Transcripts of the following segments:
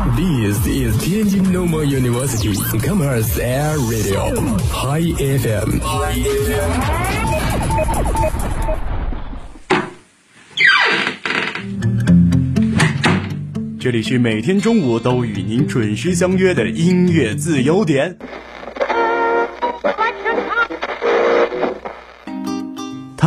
This is Tianjin Normal University Commerce Air Radio High FM。这里是每天中午都与您准时相约的音乐自由点。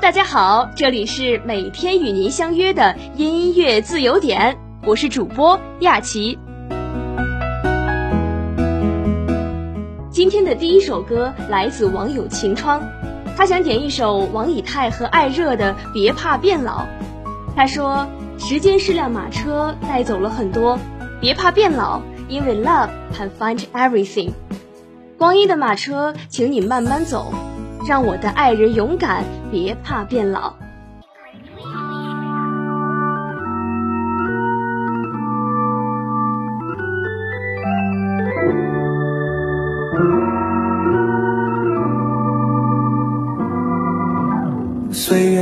大家好，这里是每天与您相约的音乐自由点，我是主播亚琪。今天的第一首歌来自网友晴窗，他想点一首王以太和艾热的《别怕变老》。他说：“时间是辆马车，带走了很多，别怕变老，因为 love can find everything。光阴的马车，请你慢慢走，让我的爱人勇敢，别怕变老。”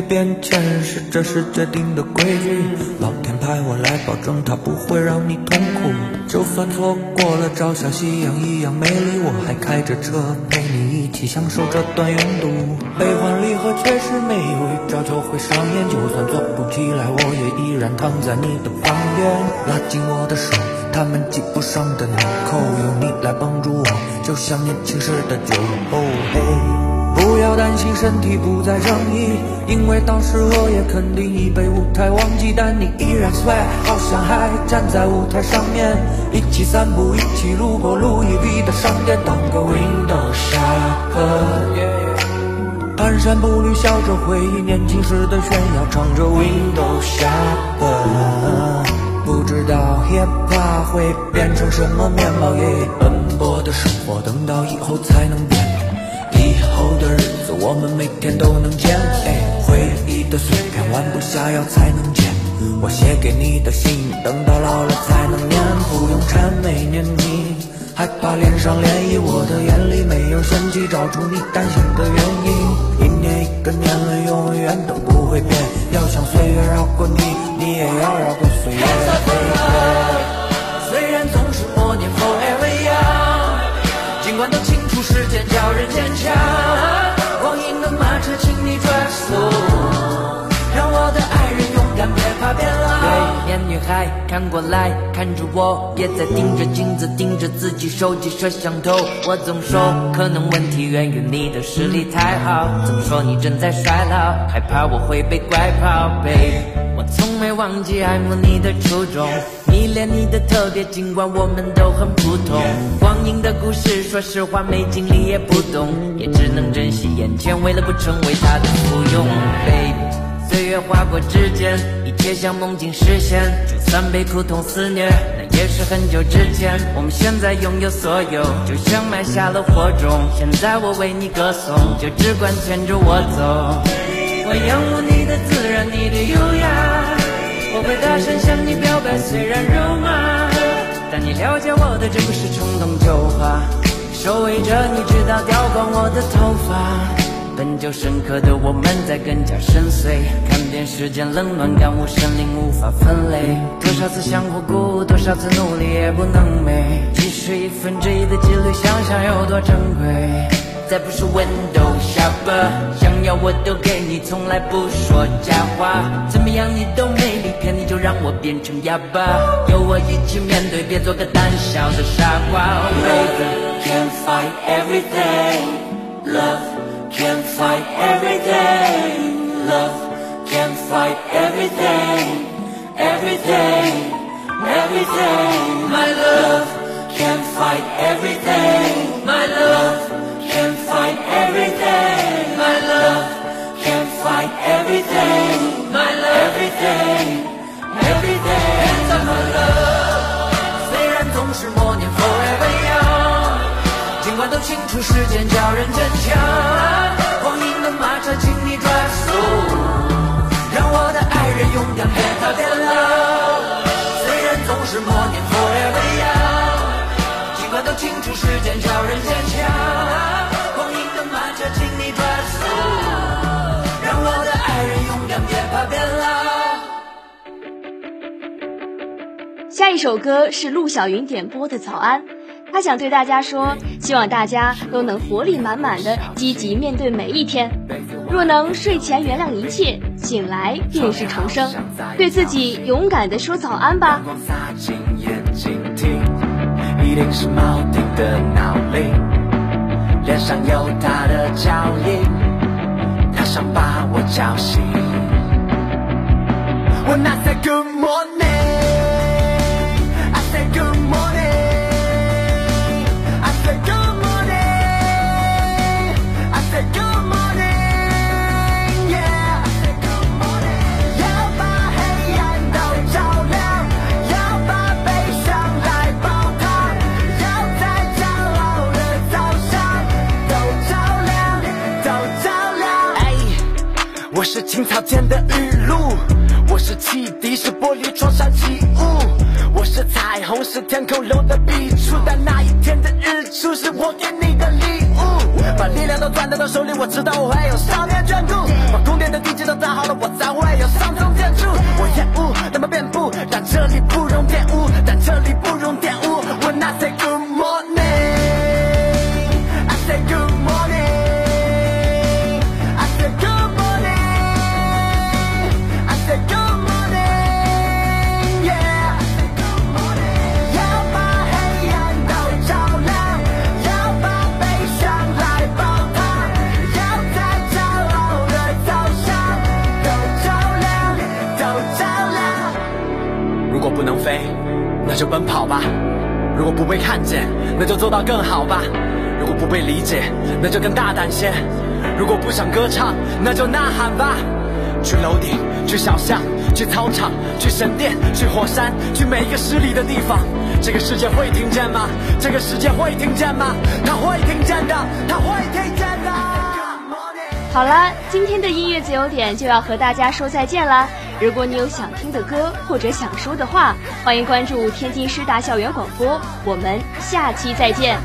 变迁是这是决定的规矩，老天派我来保证它不会让你痛苦。就算错过了朝霞夕阳一样美丽，我还开着车陪你一起享受这段拥堵。悲欢离合确实没有预兆就会上演，就算做不起来，我也依然躺在你的旁边，拉紧我的手。他们系不上的纽扣，有你来帮助我，就像年轻时的酒。哦嘿。不要担心身体不再正义，因为当时我也肯定已被舞台忘记，但你依然 swag，好像还站在舞台上面，一起散步，一起路过路易 V 的商店，当个 window shopper。蹒跚步履，笑着回忆年轻时的炫耀，唱着 window shopper。不知道 hip hop 会变成什么面貌，也奔波的生活，等到以后才能变。的日子，我们每天都能见。哎，回忆的碎片，弯不下腰才能捡。我写给你的信，等到老了才能念。不用谄媚年纪，害怕脸上涟漪。我的眼里没有嫌弃，找出你担心的原因。一年一个年轮，永远都不会变。要想岁月绕过你，你也要绕过岁月。虽然总是默念 forever young，尽管都出时间叫人坚强。光阴的马车，请你转速，让我的爱人勇敢，别怕变老。对面女孩看过来，看着我，也在盯着镜子，盯着自己手机摄像头。我总说，可能问题源于你的视力太好。总说你正在衰老，害怕我会被拐跑，babe。我没忘记爱慕你的初衷，迷恋你的特别，尽管我们都很普通。光阴的故事，说实话没经历也不懂，也只能珍惜眼前，为了不成为他的附庸，babe。岁月划过指尖，一切像梦境实现。就算被苦痛肆虐，那也是很久之前。我们现在拥有所有，就像埋下了火种。现在我为你歌颂，就只管牵着我走。我仰慕你的自然，你的优雅。我会大声向你表白，虽然肉麻，但你了解我的这不是冲动就话。守卫着你，直到掉光我的头发。本就深刻的我们在更加深邃，看遍世间冷暖，感悟生灵无法分类。多少次想过孤，多少次努力也不能美。即使一分之一的几率，想想有多珍贵。再不是 window shopper，想要我都给你，从来不说假话。怎么样你都没理，骗你就让我变成哑巴。有我一起面对，别做个胆小的傻瓜。Baby can't fight everything, love can't fight everything, love can't fight everything, everything, everything. My love can't fight everything, my 时间叫人坚强。光阴的马车，请你 drive slow，让我的爱人勇敢别怕变老。虽然总是默念 forever young，尽管都清楚时间叫人坚强。光阴的马车，请你加速，让我的爱人永远别怕变老下一首歌是陆小云点播的《早安》，他想对大家说，希望大家都能活力满满的积极面对每一天。若能睡前原谅一切，醒来便是重生，对自己勇敢的说早安吧。一定是铆定的脑铃，脸上有他的脚印，他想把我叫醒。When I say good morning。青草间的雨露，我是汽笛，是玻璃窗上起雾，我是彩虹，是天空留的笔触。但那一天的日出是我给你的礼物，把力量都攥在手里，我知道我会有少年眷顾。把宫殿的地基都打好了，我才会有上层建筑。我厌恶那么遍布，但这里不容玷污，跑吧，如果不被看见，那就做到更好吧；如果不被理解，那就更大胆些；如果不想歌唱，那就呐喊吧。去楼顶，去小巷，去操场，去神殿，去火山，去每一个失礼的地方。这个世界会听见吗？这个世界会听见吗？他会听见的，他会听见的。好了，今天的音乐自由点就要和大家说再见了。如果你有想听的歌或者想说的话，欢迎关注天津师大校园广播。我们下期再见。